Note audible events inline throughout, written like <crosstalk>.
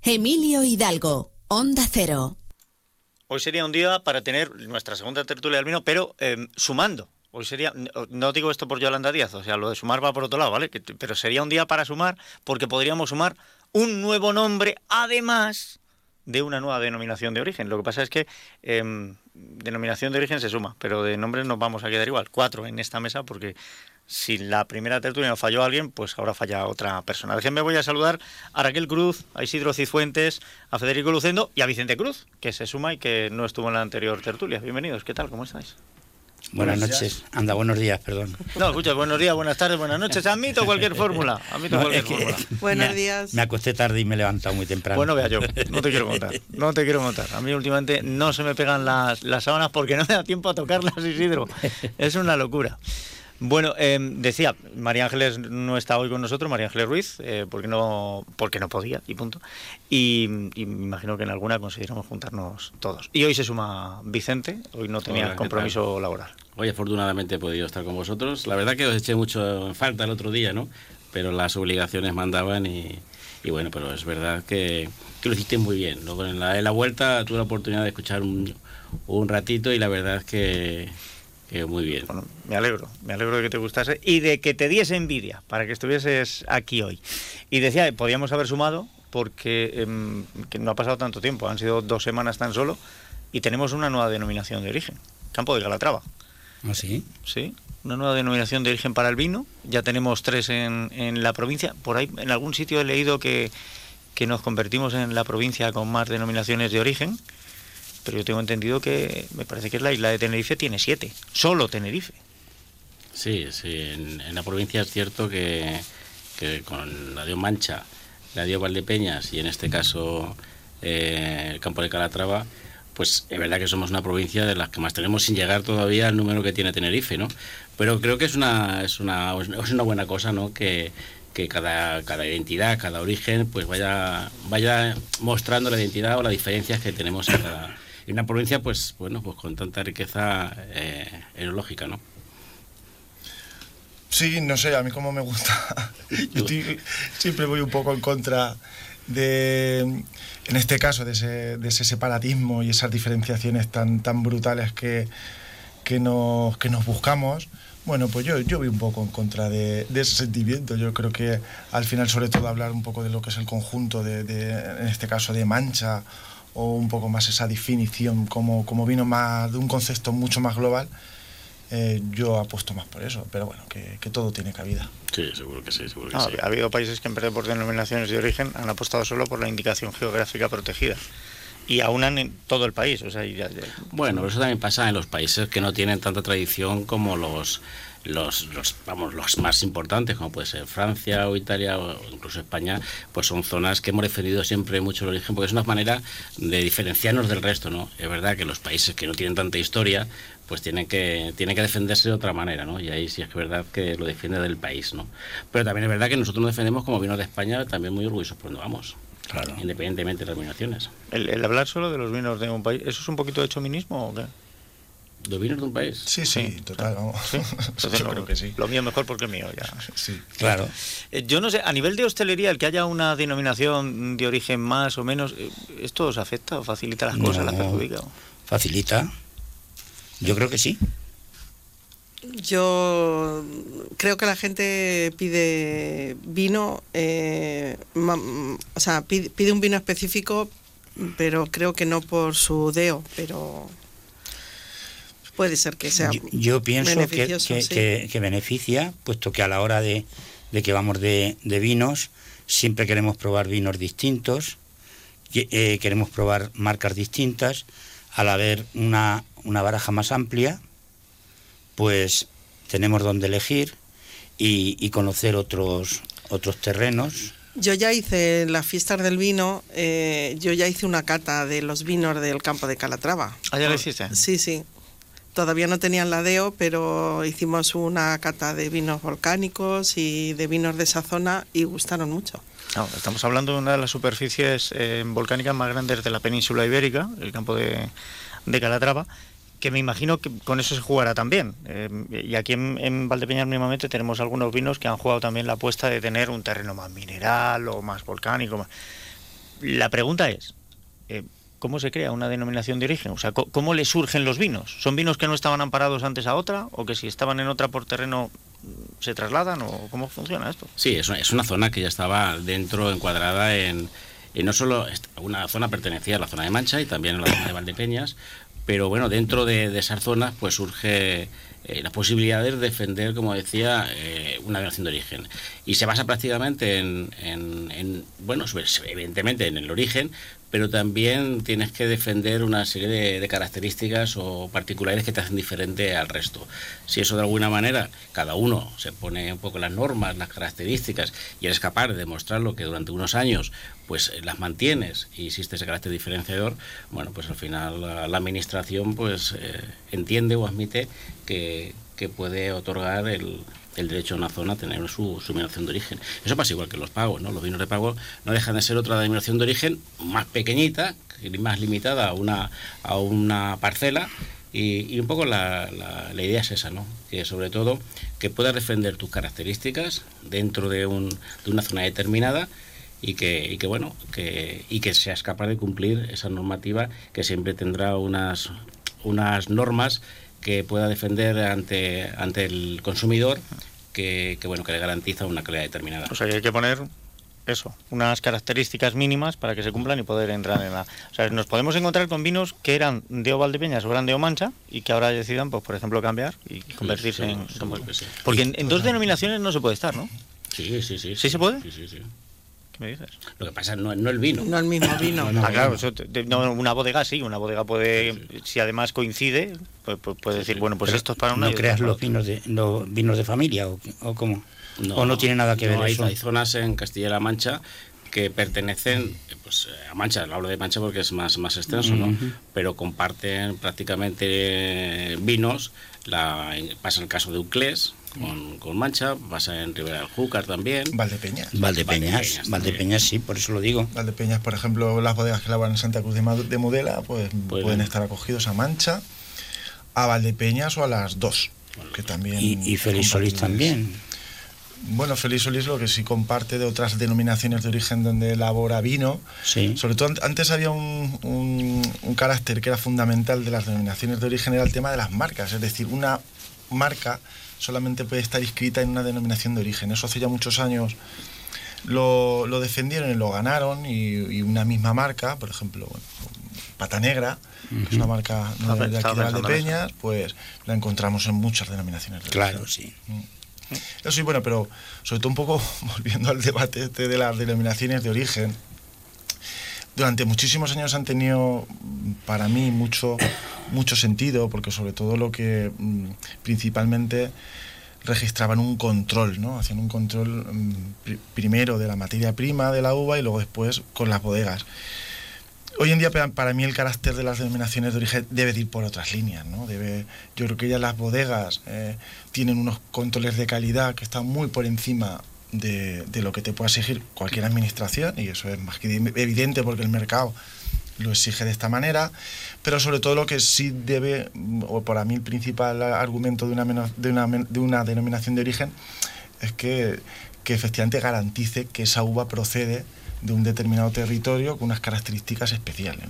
Emilio Hidalgo, Onda Cero. Hoy sería un día para tener nuestra segunda tertulia del vino, pero em, sumando. Hoy sería, no digo esto por Yolanda Díaz, o sea, lo de sumar va por otro lado, ¿vale? pero sería un día para sumar porque podríamos sumar un nuevo nombre, además de una nueva denominación de origen. Lo que pasa es que em, denominación de origen se suma, pero de nombres nos vamos a quedar igual. Cuatro en esta mesa porque si la primera tertulia no falló alguien, pues ahora falla otra persona. Déjenme voy a saludar a Raquel Cruz, a Isidro Cifuentes, a Federico Lucendo y a Vicente Cruz, que se suma y que no estuvo en la anterior tertulia. Bienvenidos, ¿qué tal? ¿Cómo estáis? Buenas, noches. Anda, buenos días, perdón. No, escucha, buenos días, buenas tardes, buenas noches. Admito cualquier fórmula. Admito cualquier fórmula. Buenos días. Me acosté tarde y me he levantado muy temprano. Bueno, vea yo, no te quiero contar. No te quiero contar. A mí últimamente no se me pegan las, las sábanas porque no me da tiempo a tocarlas, Isidro. Es una locura. Bueno, em, decía, María Ángeles no está hoy con nosotros, María Ángeles Ruiz, eh, porque no porque no podía, y punto. Y, me imagino que en alguna conseguiremos juntarnos todos. Y hoy se suma Vicente, hoy no tenía compromiso laboral. Hoy afortunadamente he podido estar con vosotros. La verdad que os eché mucho en falta el otro día, ¿no? Pero las obligaciones mandaban y, bueno, pero es verdad que, lo hiciste muy bien. Luego en la, en la vuelta tuve la oportunidad de escuchar un, un ratito y la verdad es que muy bien. Bueno, me alegro, me alegro de que te gustase y de que te diese envidia para que estuvieses aquí hoy. Y decía, podíamos haber sumado porque em, no ha pasado tanto tiempo, han sido dos semanas tan solo y tenemos una nueva denominación de origen, Campo de Calatrava. ¿Ah, sí? Sí, una nueva denominación de origen para el vino. Ya tenemos tres en, en la provincia. Por ahí, en algún sitio he leído que, que nos convertimos en la provincia con más denominaciones de origen pero yo tengo entendido que me parece que la isla de Tenerife tiene siete, solo Tenerife. Sí, sí, en, la provincia es cierto que, con la de Mancha, la de Valdepeñas y en este caso eh, el campo de Calatrava, pues es verdad que somos una provincia de las que más tenemos sin llegar todavía al número que tiene Tenerife, ¿no? Pero creo que es una, es una, es una buena cosa, ¿no? Que, que cada, cada identidad, cada origen, pues vaya, vaya mostrando la identidad o las diferencias que tenemos en cada, en una provincia, pues bueno, pues con tanta riqueza eh, enológica, ¿no? Sí, no sé, a mí como me gusta. <laughs> Yo siempre voy un poco en contra de, en este caso, de ese, de ese separatismo y esas diferenciaciones tan, tan brutales que, que, nos, que nos buscamos. Bueno, pues yo, yo voy un poco en contra de, de, ese sentimiento. Yo creo que al final, sobre todo, hablar un poco de lo que es el conjunto, de, de en este caso, de Mancha o un poco más esa definición, como, como vino más de un concepto mucho más global, eh, yo apuesto más por eso, pero bueno, que, que, todo tiene cabida. Sí, seguro que sí, seguro que ah, sí. Ha habido países que en vez de por denominaciones de origen han apostado solo por la indicación geográfica protegida. Y aunan en todo el país. O sea, ya, ya... Bueno, eso también pasa en los países que no tienen tanta tradición como los los, los, vamos, los más importantes, como puede ser Francia o Italia o incluso España, pues son zonas que hemos defendido siempre mucho el origen, porque es una manera de diferenciarnos del resto, ¿no? Es verdad que los países que no tienen tanta historia, pues tienen que, tienen que defenderse de otra manera, ¿no? Y ahí sí es verdad que lo defiende del país, ¿no? Pero también es verdad que nosotros nos defendemos como vino de España, también muy orgullosos por donde vamos. Claro. Independientemente de las denominaciones. El, el hablar solo de los vinos de un país, ¿eso es un poquito de chauvinismo o qué? ¿Los vinos de un país? Sí, sí, total. Vamos. <laughs> Yo creo que sí. Lo mío mejor porque el mío ya. Sí, claro. Eh, yo no sé, a nivel de hostelería, el que haya una denominación de origen más o menos, eh, ¿esto os afecta o facilita las cosas, las perjudica? Facilita. Yo creo que sí. Yo creo que la gente pide vino, eh, o sea, pide un vino específico, pero creo que no por su deo, pero puede ser que sea. Yo, pienso que, que, beneficia, puesto que a la hora de, que vamos de, vinos, siempre queremos probar vinos distintos, eh, queremos probar marcas distintas. Al haber una, una baraja más amplia, pues tenemos donde elegir y, conocer otros, otros terrenos. Yo ya hice en las fiestas del vino, eh, yo ya hice una cata de los vinos del campo de Calatrava. ¿Ah, ya lo hiciste? Sí, sí. Todavía no tenían la DEO, pero hicimos una cata de vinos volcánicos y de vinos de esa zona y gustaron mucho. estamos hablando de una de las superficies eh, volcánicas más grandes de la península ibérica, el campo de, Calatrava, que me imagino que con eso se jugará también. Eh, y aquí en, en, Valdepeñas mismamente tenemos algunos vinos que han jugado también la apuesta de tener un terreno más mineral o más volcánico. la pregunta es, eh, ¿cómo se crea una denominación de origen? O sea, ¿cómo le surgen los vinos? ¿Son vinos que no estaban amparados antes a otra o que si estaban en otra por terreno mm, se trasladan o cómo funciona esto? Sí, es una, zona que ya estaba dentro, encuadrada en, y no solo una zona pertenecía a la zona de Mancha y también a la zona de Valdepeñas, pero bueno, dentro de, esas zonas pues surge eh, las posibilidades de defender, como decía, eh, una denominación de origen. Y se basa prácticamente en, en, bueno, evidentemente en el origen, pero también tienes que defender una serie de, características o particulares que te hacen diferente al resto. Si eso de alguna manera cada uno se pone un poco las normas, las características y eres capaz de demostrarlo que durante unos años pues las mantienes y existe ese carácter diferenciador, bueno, pues al final la, administración pues eh, entiende o admite que, que puede otorgar el, el derecho a una zona a tener su, su denominación de origen. Eso pasa igual que los pagos, ¿no? Los vinos de pago no dejan de ser otra denominación de origen más pequeñita, más limitada a una, a una parcela. Y, un poco la, la, idea es esa, ¿no? Que sobre todo que puedas defender tus características dentro de, un, de una zona determinada y que, y que bueno que, y que seas capaz de cumplir esa normativa que siempre tendrá unas unas normas que pueda defender ante, ante el consumidor que, bueno que le garantiza una calidad determinada. O sea que hay que poner eso, unas características mínimas para que se cumplan y poder entrar en la... O sea, nos podemos encontrar con vinos que eran de Valdepeñas o eran de Omancha y que ahora decidan, pues por ejemplo, cambiar y convertirse en... Porque en, en, dos denominaciones no se puede estar, ¿no? Sí, sí, sí. ¿Sí, se puede? Sí, sí, sí. ¿Qué me dices? Lo que pasa no, no el vino. No el mismo vino. ah, claro, una bodega sí, una bodega puede, si además coincide, pues, pues puede decir, bueno, pues esto es para una... ¿No creas los vinos, de, los vinos de familia o, o cómo? ¿O no tiene nada que ver hay, eso? Hay zonas en Castilla-La Mancha que pertenecen pues, a Mancha, hablo de Mancha porque es más, más extenso, ¿no? Pero comparten prácticamente vinos. La, pasa el caso de Uclés, con, Mancha, pasa en Ribera del Júcar también. Valdepeñas. Valdepeñas, Valdepeñas, sí, por eso lo digo. Valdepeñas, por ejemplo, las bodegas que lavan en Santa Cruz de, Mudela, pues, pueden estar acogidos a Mancha, a Valdepeñas o a las dos. que también y, y Félix Solís también. Bueno, Félix Solís lo que sí comparte de otras denominaciones de origen donde elabora vino. Sí. Sobre todo antes había un, un, carácter que era fundamental de las denominaciones de origen, era el tema de las marcas. Es decir, una marca solamente puede estar inscrita en una denominación de origen. Eso hace ya muchos años lo, lo defendieron y lo ganaron y, una misma marca, por ejemplo, Pata Negra, que es una marca de aquí de Valdepeñas, pues la encontramos en muchas denominaciones de origen. Claro, sí. Mm. Eso sí, bueno, pero sobre todo un poco <laughs> volviendo al debate este de las denominaciones de origen, durante muchísimos años han tenido para mí mucho, mucho sentido, porque sobre todo lo que mm, principalmente registraban un control, ¿no? Hacían un control mm, primero de la materia prima de la uva y luego después con las bodegas. Hoy en día para mí el carácter de las denominaciones de origen debe ir por otras líneas, ¿no? Yo creo que ya las bodegas eh, tienen unos controles de calidad que están muy por encima de, lo que te pueda exigir cualquier administración, y eso es más que evidente porque el mercado lo exige de esta manera, pero sobre todo lo que sí debe, o para mí el principal argumento de una, de una, de una denominación de origen, es que, que efectivamente garantice que esa uva procede de un determinado territorio con unas características especiales.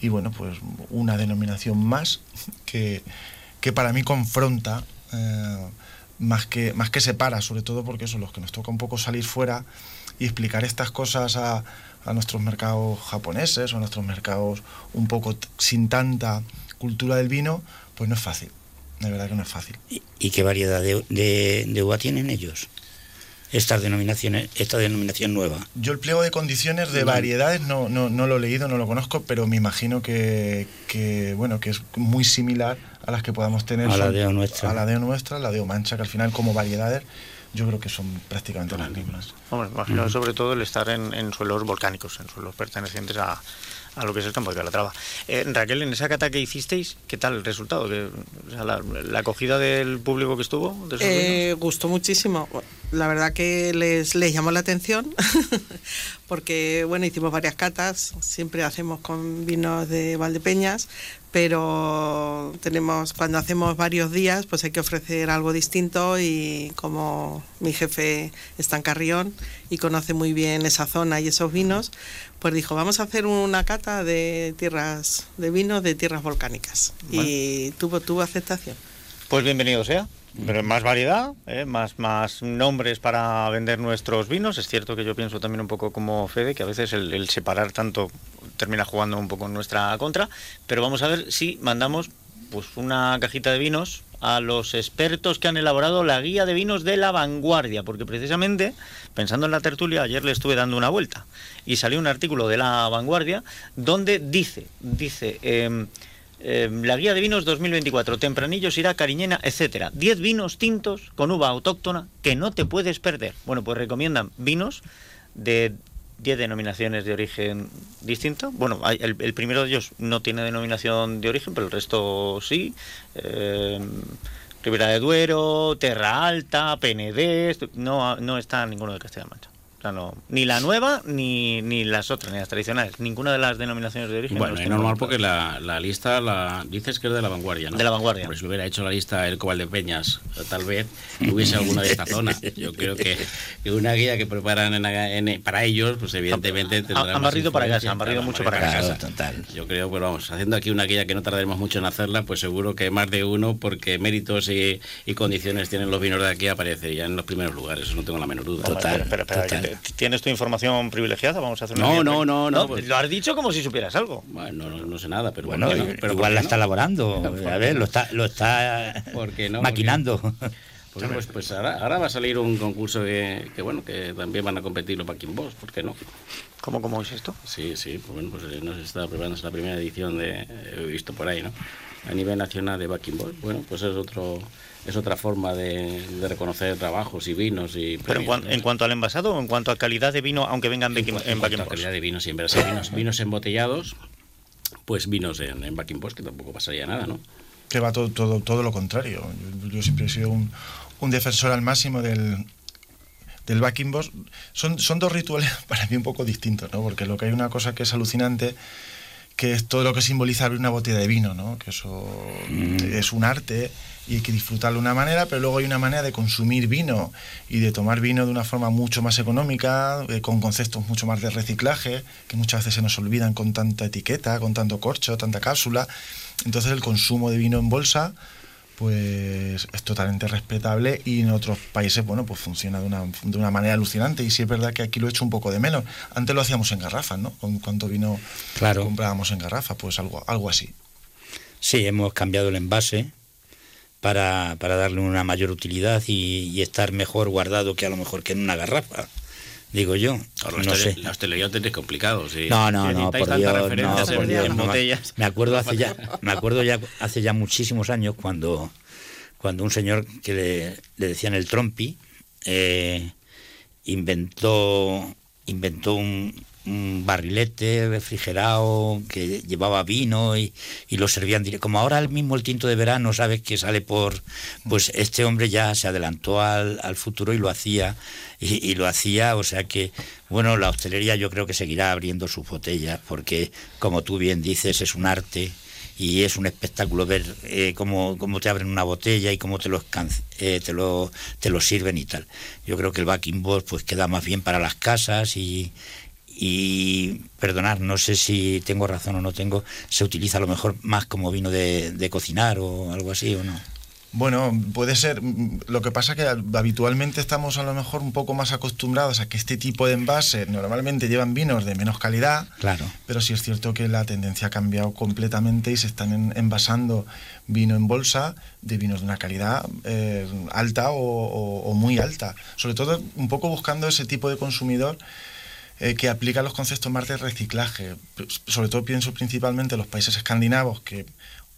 Y, bueno, pues una denominación más que, que para mí confronta eh, más que, más que separa, sobre todo porque son los que nos toca un poco salir fuera y explicar estas cosas a, a nuestros mercados japoneses o a nuestros mercados un poco sin tanta cultura del vino, pues no es fácil. De verdad que no es fácil. ¿Y, qué variedad de, de, de uva tienen ellos? Estas denominaciones, esta denominación nueva? Yo el pliego de condiciones de variedades no, no, no, lo he leído, no lo conozco, pero me imagino que, que, bueno, que es muy similar a las que podamos tener. A la de nuestra. A la de nuestra, la de Mancha, que al final como variedades yo creo que son prácticamente las mismas. Hombre, imagino sobre todo el estar en, en suelos volcánicos, en suelos pertenecientes a, a lo que es el campo de Calatrava. Eh, Raquel, en esa cata que hicisteis, ¿qué tal el resultado? la, acogida del público que estuvo? eh, gustó muchísimo. La verdad que les, les llamó la atención, <laughs> porque bueno, hicimos varias catas, siempre hacemos con vinos de Valdepeñas, pero tenemos cuando hacemos varios días pues hay que ofrecer algo distinto y como mi jefe está en Carrión y conoce muy bien esa zona y esos vinos pues dijo vamos a hacer una cata de tierras de vinos de tierras volcánicas y tuvo tuvo aceptación. Pues bienvenido sea más variedad, ¿eh? más, más nombres para vender nuestros vinos. Es cierto que yo pienso también un poco como Fede, que a veces el, separar tanto termina jugando un poco en nuestra contra. Pero vamos a ver si mandamos pues una cajita de vinos a los expertos que han elaborado la guía de vinos de la vanguardia, porque precisamente, pensando en la tertulia, ayer le estuve dando una vuelta y salió un artículo de la vanguardia donde dice, dice, em, eh, la guía de vinos 2024, Tempranillo, Sirá, Cariñena, etcétera. 10 vinos tintos con uva autóctona que no te puedes perder. Bueno, pues recomiendan vinos de 10 denominaciones de origen distinto. Bueno, el, primero de ellos no tiene denominación de origen, pero el resto sí. Eh, Ribera de Duero, Terra Alta, Penedés, no, no está ninguno de Castilla-Mancha ni la nueva ni, ni las otras, ni las tradicionales. Ninguna de las denominaciones de origen. Bueno, es normal porque la, la, lista la dices que es de la vanguardia, ¿no? De la vanguardia. si hubiera hecho la lista el Cobal de Peñas, tal vez hubiese alguna de esta <laughs> zona. Yo creo que, una guía que preparan en, para ellos, pues evidentemente Han barrido para casa, han barrido mucho para casa. Yo creo, pues vamos, haciendo aquí una guía que no tardaremos mucho en hacerla, pues seguro que más de uno, porque méritos y, y condiciones tienen los vinos de aquí, aparecerían en los primeros lugares, eso no tengo la menor duda. Total, ¿Tienes tu información privilegiada? Vamos a hacer no, no, no, no, pues- Lo has dicho como si supieras algo. Bueno, no, sé nada, pero bueno. pero igual la está elaborando. <laughs> A ver, lo está, lo está maquinando. <laughs> Pues, pues, ahora, va a salir un concurso que, bueno, que también van a competir los Backing Boss, ¿por qué no? ¿Cómo, cómo es esto? Sí, sí, pues bueno, pues eh, nos está preparando la primera edición de, he visto por ahí, ¿no? A nivel nacional de Backing Boss, bueno, pues es otro es otra forma de, reconocer trabajos y vinos. y Pero en, cuanto al envasado o en cuanto a calidad de vino, aunque vengan en, en, cuanto a calidad de vino, siempre vinos, vinos embotellados, pues vinos en, en backing post, que tampoco pasaría nada, ¿no? Que va todo, todo, todo lo contrario. Yo, siempre he sido un, un defensor al máximo del, del backing boss son, son dos rituales <laughs> para mí un poco distintos, ¿no? Porque lo que hay una cosa que es alucinante que es todo lo que simboliza abrir una botella de vino, ¿no? Que eso mm. es un arte y hay que disfrutarlo de una manera, pero luego hay una manera de consumir vino y de tomar vino de una forma mucho más económica, eh, con conceptos mucho más de reciclaje, que muchas veces se nos olvidan con tanta etiqueta, con tanto corcho, tanta cápsula. Entonces el consumo de vino en bolsa pues es totalmente respetable y en otros países, bueno, pues funciona de una, de una manera alucinante y sí es verdad que aquí lo he hecho un poco de menos. Antes lo hacíamos en garrafas, ¿no? Con cuánto vino claro. comprábamos en garrafa, pues algo, algo así. Sí, hemos cambiado el envase para, para darle una mayor utilidad y, estar mejor guardado que a lo mejor que en una garrafa digo yo. no sé. La hostelería tenéis complicado, sí. No, no, no, por Dios, no, Me acuerdo hace ya, <laughs> me acuerdo ya hace ya muchísimos años cuando, cuando un señor que le, le decían el trompi eh, inventó inventó un, un barrilete refrigerado que llevaba vino y, lo servían como ahora el mismo el tinto de verano sabes que sale por pues este hombre ya se adelantó al, futuro y lo hacía y, lo hacía o sea que bueno la hostelería yo creo que seguirá abriendo sus botellas porque como tú bien dices es un arte y es un espectáculo ver eh, cómo, te abren una botella y cómo te lo, eh, te lo te lo sirven y tal. Yo creo que el backing board pues queda más bien para las casas y, y perdonar, no sé si tengo razón o no tengo, se utiliza a lo mejor más como vino de, de cocinar o algo así o no. Bueno, puede ser. Lo que pasa es que habitualmente estamos a lo mejor un poco más acostumbrados a que este tipo de envases normalmente llevan vinos de menos calidad. Claro. Pero sí es cierto que la tendencia ha cambiado completamente y se están envasando vino en bolsa de vinos de una calidad eh, alta o, muy alta. Sobre todo un poco buscando ese tipo de consumidor eh, que aplica los conceptos más de reciclaje. Sobre todo pienso principalmente en los países escandinavos que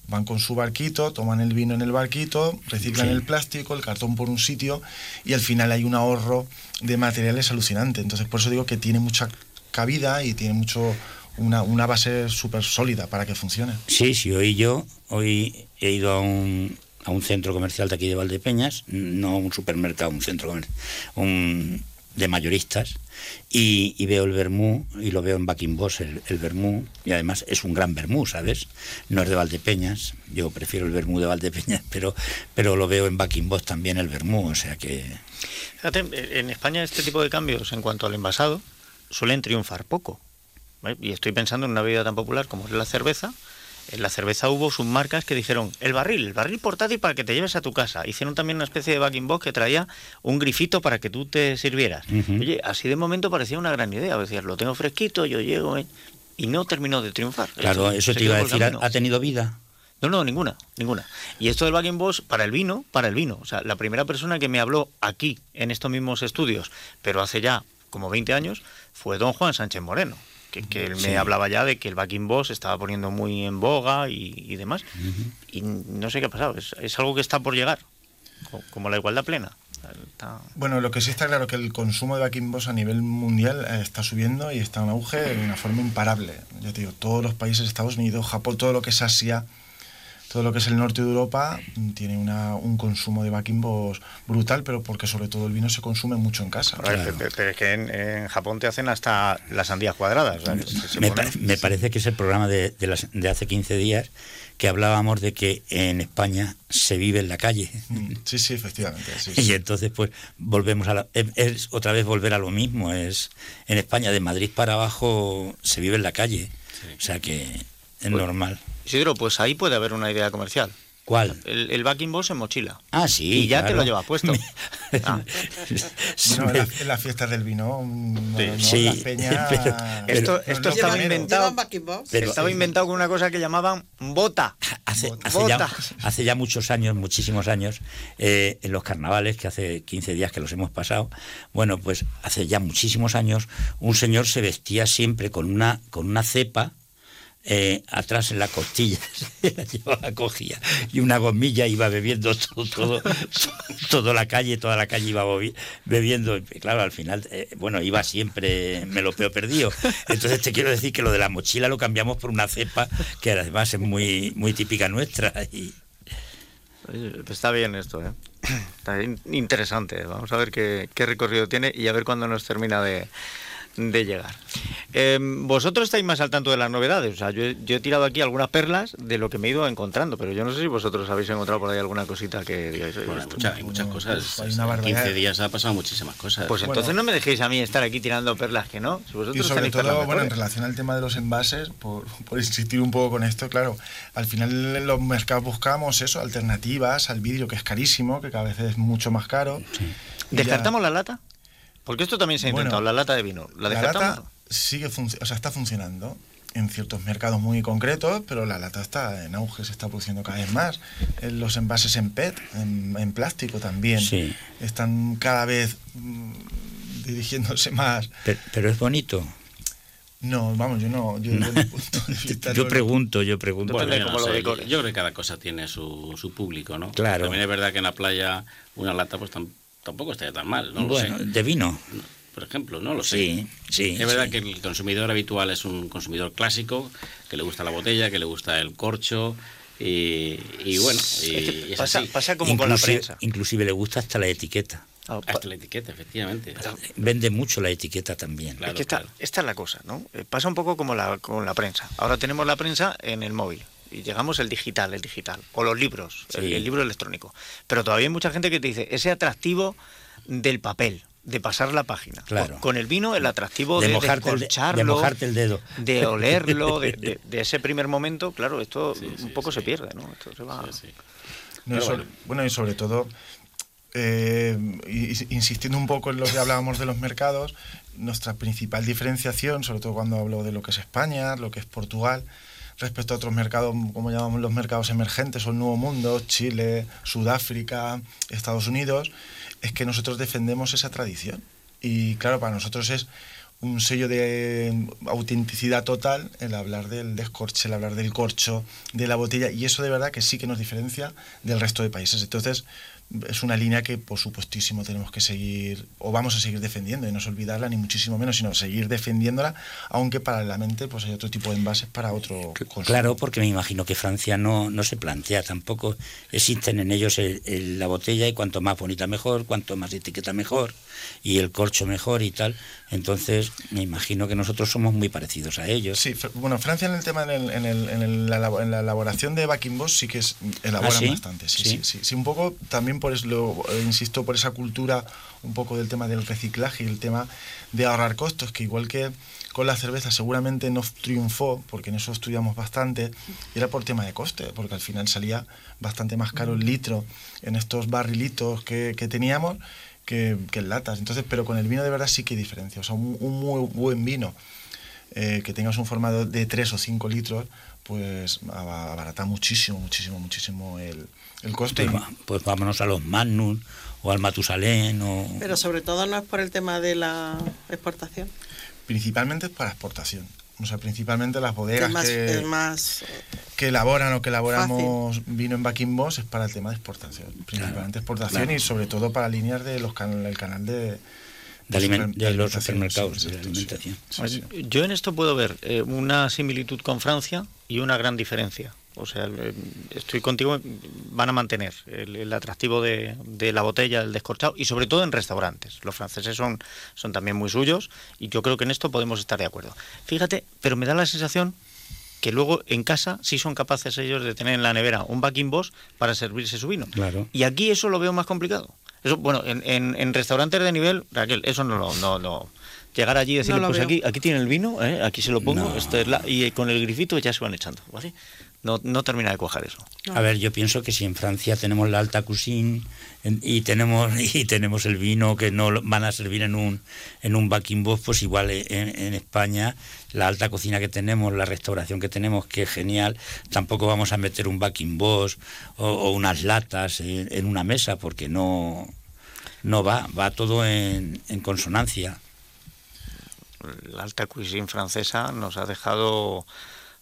van con su barquito, toman el vino en el barquito, reciclan el plástico, el cartón por un sitio y al final hay un ahorro de materiales alucinante. Entonces por eso digo que tiene mucha cabida y tiene mucho una, una base súper sólida para que funcione. Sí, sí, hoy yo, hoy he ido a un, a un centro comercial de aquí de Valdepeñas, no un supermercado, un centro comercial, un de mayoristas y, veo el vermú y lo veo en Bucking Boss el, el y además es un gran vermú, ¿sabes? No es de Valdepeñas, yo prefiero el vermú de Valdepeñas, <laughs> pero, pero lo veo en Bucking Boss también el vermú, o sea que... Fíjate, en España este tipo de cambios en cuanto al envasado suelen triunfar poco. Y estoy pensando en una bebida tan popular como es la cerveza, en la cerveza hubo submarcas que dijeron el barril, el barril portátil para que te lleves a tu casa. Hicieron también una especie de backing box que traía un grifito para que tú te sirvieras. Oye, así de momento parecía una gran idea. Decías, lo tengo fresquito, yo llego. ¿eh? Y no terminó de triunfar. Claro, eso, te iba a decir, ¿ha tenido vida? No, no, ninguna, ninguna. Y esto del backing box para el vino, para el vino. O sea, la primera persona que me habló aquí, en estos mismos estudios, pero hace ya como 20 años, fue don Juan Sánchez Moreno que, él me hablaba ya de que el backing boss estaba poniendo muy en boga y, demás. Y no sé qué ha pasado, es, algo que está por llegar, como la igualdad plena. Bueno, lo que sí está claro es que el consumo de backing boss a nivel mundial eh, está subiendo y está en auge de una forma imparable. Ya te digo, todos los países, Estados Unidos, Japón, todo lo que es Asia, todo lo que es el norte de Europa tiene un consumo de baquimbos brutal, pero porque sobre todo el vino se consume mucho en casa. Pero, es que en, Japón te hacen hasta las sandías cuadradas. me, parece que es el programa de, de, hace 15 días que hablábamos de que en España se vive en la calle. Mm, sí, sí, efectivamente. <laughs> Y entonces, pues, volvemos a la, es, otra vez volver a lo mismo. Es en España, de Madrid para abajo, se vive en la calle. O sea que es pues normal. Isidro, pues ahí puede haber una idea comercial. ¿Cuál? El, el backing boss en mochila. Ah, sí. Y ya te lo llevas puesto. <laughs> ah. en, la, fiesta del vino, sí. <laughs> esto, esto estaba inventado. estaba inventado con una cosa que llamaban bota. Hace, Ya, hace ya, muchos años, muchísimos años, eh, en los carnavales, que hace 15 días que los hemos pasado, bueno, pues hace ya muchísimos años, un señor se vestía siempre con una, con una cepa eh, atrás en la costilla, <laughs> la llevaba, cogía, y una gomilla iba bebiendo <laughs> todo, todo, la calle, toda la calle iba bebiendo, claro, al final, eh, bueno, iba siempre me lo peor perdido. Entonces te quiero decir que lo de la mochila lo cambiamos por una cepa que además es muy, muy típica nuestra. Y... Está bien esto, ¿eh? está interesante. Vamos a ver qué, qué recorrido tiene y a ver cuándo nos termina de de llegar. Em, vosotros estáis más al tanto de las novedades. O sea, yo, he tirado aquí algunas perlas de lo que me he ido encontrando, pero yo no sé si vosotros habéis encontrado por ahí alguna cosita que digáis. hay, muchas cosas. Hay 15 días ha pasado muchísimas cosas. Pues entonces no me dejéis a mí estar aquí tirando perlas que no. y sobre todo, bueno, en relación al tema de los envases, por, insistir un poco con esto, claro, al final en los mercados buscamos eso, alternativas al vidrio que es carísimo, que cada vez es mucho más caro. ¿Descartamos la lata? Porque esto también se ha intentado, la lata de vino. ¿La, la lata sigue o sea, está funcionando en ciertos mercados muy concretos, pero la lata está en auge, se está produciendo cada vez más. Los envases en PET, en, plástico también, están cada vez mm, dirigiéndose más. Pero, es bonito. No, vamos, yo no. Yo, <laughs> yo pregunto, yo pregunto. yo, creo que cada cosa tiene su, su público, ¿no? Claro. También es verdad que en la playa una lata pues tampoco estaría tan mal, no lo sé. de vino. Por ejemplo, no lo sé. Sí, sí. Es verdad que el consumidor habitual es un consumidor clásico, que le gusta la botella, que le gusta el corcho, y, bueno, y, pasa, pasa, como con la prensa. Inclusive le gusta hasta la etiqueta. Ah, hasta la etiqueta, efectivamente. Vende mucho la etiqueta también. es que esta, esta, es la cosa, ¿no? Eh, pasa un poco como la, con la prensa. Ahora tenemos la prensa en el móvil y llegamos el digital, el digital, o los libros, el, libro electrónico. Pero todavía hay mucha gente que te dice ese atractivo del papel, de pasar la página. Claro. Con el vino, el atractivo de, de mojarte, el, de mojarte el dedo. De olerlo, <laughs> de, ese primer momento, claro, esto un poco se pierde, ¿no? Esto se va... bueno. y sobre todo, eh, insistiendo un poco en lo que hablábamos de los mercados, nuestra principal diferenciación, sobre todo cuando hablo de lo que es España, lo que es Portugal, respecto a otros mercados, como llamamos los mercados emergentes o el Nuevo Mundo, Chile, Sudáfrica, Estados Unidos, es que nosotros defendemos esa tradición. Y claro, para nosotros es un sello de autenticidad total el hablar del descorche, el hablar del corcho, de la botella, y eso de verdad que sí que nos diferencia del resto de países. Entonces, es una línea que por supuestísimo tenemos que seguir o vamos a seguir defendiendo y no es olvidarla ni muchísimo menos sino seguir defendiéndola aunque paralelamente pues hay otro tipo de envases para otro consumo. claro porque me imagino que Francia no, no se plantea tampoco existen en ellos la botella y cuanto más bonita mejor cuanto más etiqueta mejor y el corcho mejor y tal entonces me imagino que nosotros somos muy parecidos a ellos. Sí bueno Francia en el tema en, el, en, la, elaboración de backing boss sí que es, elaboran ¿Ah, bastante sí sí, sí sí un poco también por eso, eh, insisto, por esa cultura un poco del tema del reciclaje y el tema de ahorrar costos, que igual que con la cerveza seguramente no triunfó, porque en eso estudiamos bastante, y era por tema de coste, porque al final salía bastante más caro el litro en estos barrilitos que, teníamos que, en latas. Entonces, pero con el vino de verdad sí que hay diferencia. O sea, un, muy buen vino eh, que tengas un formato de 3 o 5 litros, pues abarata muchísimo, muchísimo, muchísimo el, el coste. Pues, pues, vámonos a los Magnum o al Matusalén. O... Pero sobre todo no es por el tema de la exportación. Principalmente es para exportación. O sea, principalmente las bodegas que, más que elaboran o que elaboramos vino en Backing es para el tema de exportación. Principalmente exportación y sobre todo para líneas del los el canal de, de, los supermercados de alimentación. Yo en esto puedo ver eh, una similitud con Francia y una gran diferencia. O sea, estoy contigo, van a mantener el, atractivo de, la botella, el descorchado, y sobre todo en restaurantes. Los franceses son, son también muy suyos, y yo creo que en esto podemos estar de acuerdo. Fíjate, pero me da la sensación que luego en casa sí son capaces ellos de tener en la nevera un backing boss para servirse su vino. Claro. Y aquí eso lo veo más complicado. Eso, bueno, en, en, restaurantes de nivel, Raquel, eso no lo, no, no, llegar allí y decirle, pues aquí, aquí tiene el vino, ¿eh? aquí se lo pongo, esto es la, y con el grifito ya se van echando, ¿vale? No, no termina de cuajar eso. A ver, yo pienso que si en Francia tenemos la alta cuisine y tenemos <laughs> y tenemos el vino que no van a servir en un en un backing boss, pues igual en, España la alta cocina que tenemos, la restauración que tenemos, que es genial, tampoco vamos a meter un backing boss o, unas latas en, una mesa porque no no va, va todo en, en consonancia. La alta cuisine francesa nos ha dejado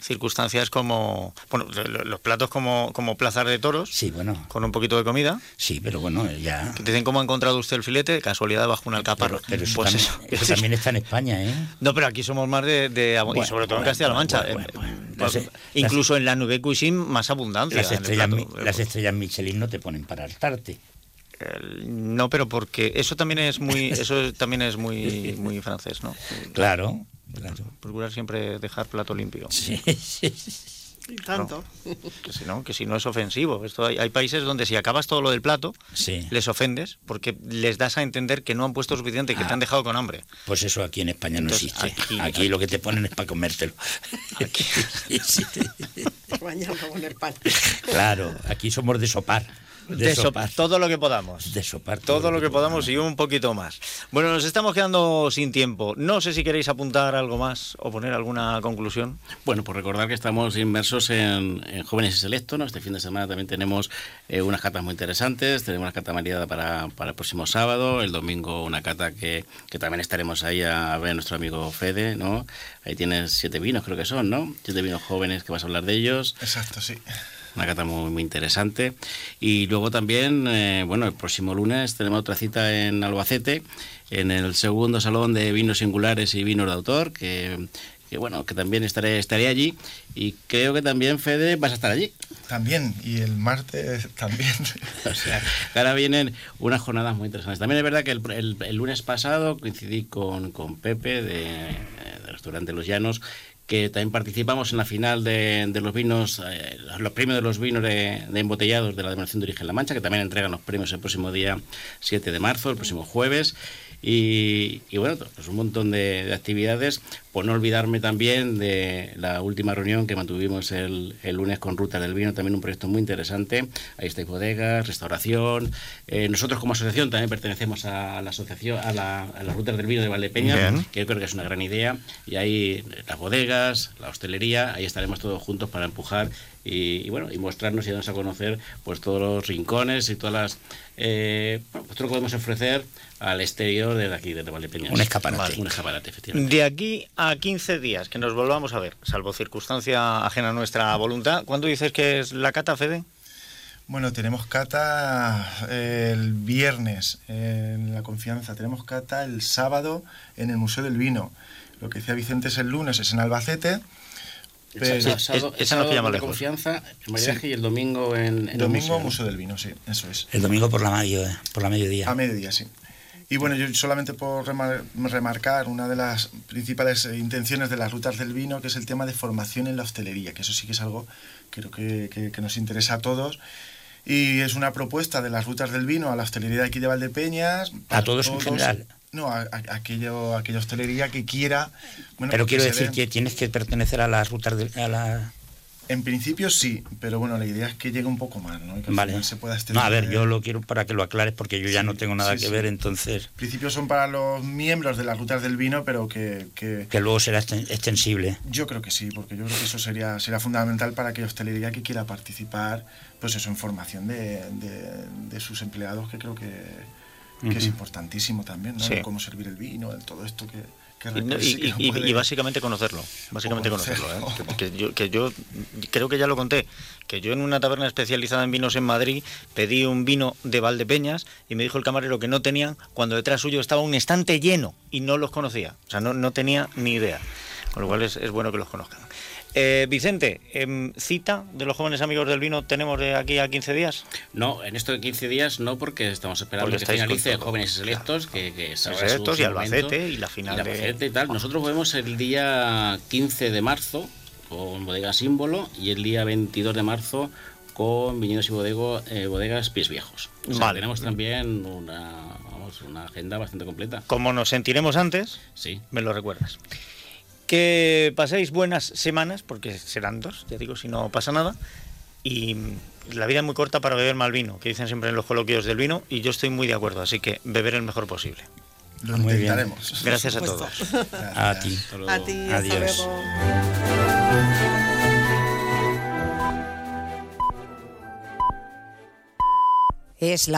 circunstancias como bueno los platos como como plazas de toros sí bueno. con un poquito de comida. Sí pero bueno ya. Que dicen cómo ha encontrado usted el filete casualidad bajo un alcaparro pero, eso, pues también, eso. también está en España eh no pero aquí somos más de, y sobre todo en Castilla-La Mancha. eh, incluso en la nube cuisine más abundancia las estrellas, las estrellas Michelin no te ponen para hartarte. No pero porque eso también es muy <laughs> eso también es muy muy francés no claro Procurar siempre dejar plato limpio. Sí, tanto. que, si no, que si no es ofensivo. Esto hay, países donde si acabas todo lo del plato, les ofendes porque les das a entender que no han puesto suficiente, que te han ah. dejado con hambre. Pues eso aquí en España no existe. Aquí, lo que te ponen es para comértelo. Aquí, <laughs> Claro, aquí somos de sopar. De, sopar. Todo lo que podamos. De sopar. Todo, lo que, podamos y un poquito más. Bueno, nos estamos quedando sin tiempo. No sé si queréis apuntar algo más o poner alguna conclusión. Bueno, pues recordar que estamos inmersos en, Jóvenes y Selecto. Este fin de semana también tenemos eh, unas catas muy interesantes. Tenemos una cata mareada para, para, el próximo sábado. El domingo una cata que, que también estaremos ahí a ver a nuestro amigo Fede, ¿no? Ahí tienes siete vinos, creo que son, ¿no? Siete vinos jóvenes que vas a hablar de ellos. Exacto, sí una cata muy, muy interesante. Y luego también, eh, bueno, el próximo lunes tenemos otra cita en Albacete, en el segundo salón de vinos singulares y vinos de autor, que, bueno, que también estaré, estaré allí y creo que también Fede vas a estar allí. También, y el martes también. <laughs> o sea, ahora vienen unas jornadas muy interesantes. También es verdad que el, el, lunes pasado coincidí con, con Pepe de, de Restaurante Los Llanos que también participamos en la final de, los vinos, eh, los premios de los vinos de, embotellados de la Denominación de Origen La Mancha, que también entregan los premios el próximo día 7 de marzo, el próximo jueves. Y, bueno, pues un montón de, actividades. Por no olvidarme también de la última reunión que mantuvimos el, lunes con Ruta del Vino, también un proyecto muy interesante. Ahí está bodegas, restauración. Eh, nosotros como asociación también pertenecemos a la asociación, a, la, las Rutas del Vino de Valdepeña, que yo creo que es una gran idea. Y ahí las bodegas, la hostelería, ahí estaremos todos juntos para empujar y, bueno y mostrarnos y darnos a conocer pues todos los rincones y todas las eh, pues, todo lo que podemos ofrecer al exterior de aquí, de Valdepeñas. Un escaparate. Un escaparate, efectivamente. De aquí a 15 días, que nos volvamos a ver, salvo circunstancia ajena a nuestra voluntad, ¿cuándo dices que es la cata, Fede? Bueno, tenemos cata eh, el viernes en La Confianza, tenemos cata el sábado en el Museo del Vino. Lo que decía Vicente es el lunes, es en Albacete. Pero, sábado, esa no La Confianza, el mariaje y el domingo en, el Domingo Museo. del Vino, sí, eso es. El domingo por la, medio, por la mediodía. A mediodía, sí. Y bueno, yo solamente por remarcar una de las principales intenciones de las rutas del vino, que es el tema de formación en la hostelería, que eso sí que es algo creo que, que nos interesa a todos y es una propuesta de las rutas del vino a la hostelería de aquí de Valdepeñas. A todos, en general. No, a, aquello, aquella hostelería que quiera. pero quiero decir que tienes que pertenecer a las rutas de, a la en principio sí, pero bueno, la idea es que llegue un poco más, ¿no? que vale. se pueda no, a ver, yo lo quiero para que lo aclares porque yo ya no tengo nada que ver, entonces... En principio son para los miembros de las rutas del vino, pero que, que... luego será extensible. Yo creo que sí, porque yo creo que eso sería, sería fundamental para que hostelería que quiera participar, pues eso, en formación de, de, sus empleados, que creo que, que es importantísimo también, ¿no? Cómo servir el vino, todo esto que y, básicamente conocerlo, básicamente conocerlo. ¿eh? <laughs> Que, yo, creo que ya lo conté, que yo en una taberna especializada en vinos en Madrid pedí un vino de Valdepeñas y me dijo el camarero que no tenían cuando detrás suyo estaba un estante lleno y no los conocía, o sea, no, no tenía ni idea, con lo cual es, es bueno que los conozcan. Eh, Vicente, em, ¿cita de los jóvenes amigos del vino tenemos de aquí a 15 días? No, en esto de 15 días no, porque estamos esperando que finalice Jóvenes Selectos, que, que Selectos y Albacete y la final y tal. Nosotros vemos el día 15 de marzo con Bodega Símbolo y el día 22 de marzo con Viñedos y bodego, eh, Bodegas Pies Viejos. Tenemos también una, vamos, una agenda bastante completa. Como nos sentiremos antes, sí. me lo recuerdas. Que paséis buenas semanas, porque serán dos, ya digo, si no pasa nada. Y la vida es muy corta para beber mal vino, que dicen siempre en los coloquios del vino, y yo estoy muy de acuerdo, así que beber el mejor posible. Lo muy intentaremos. Gracias a todos. A ti. A ti, Adiós. Es la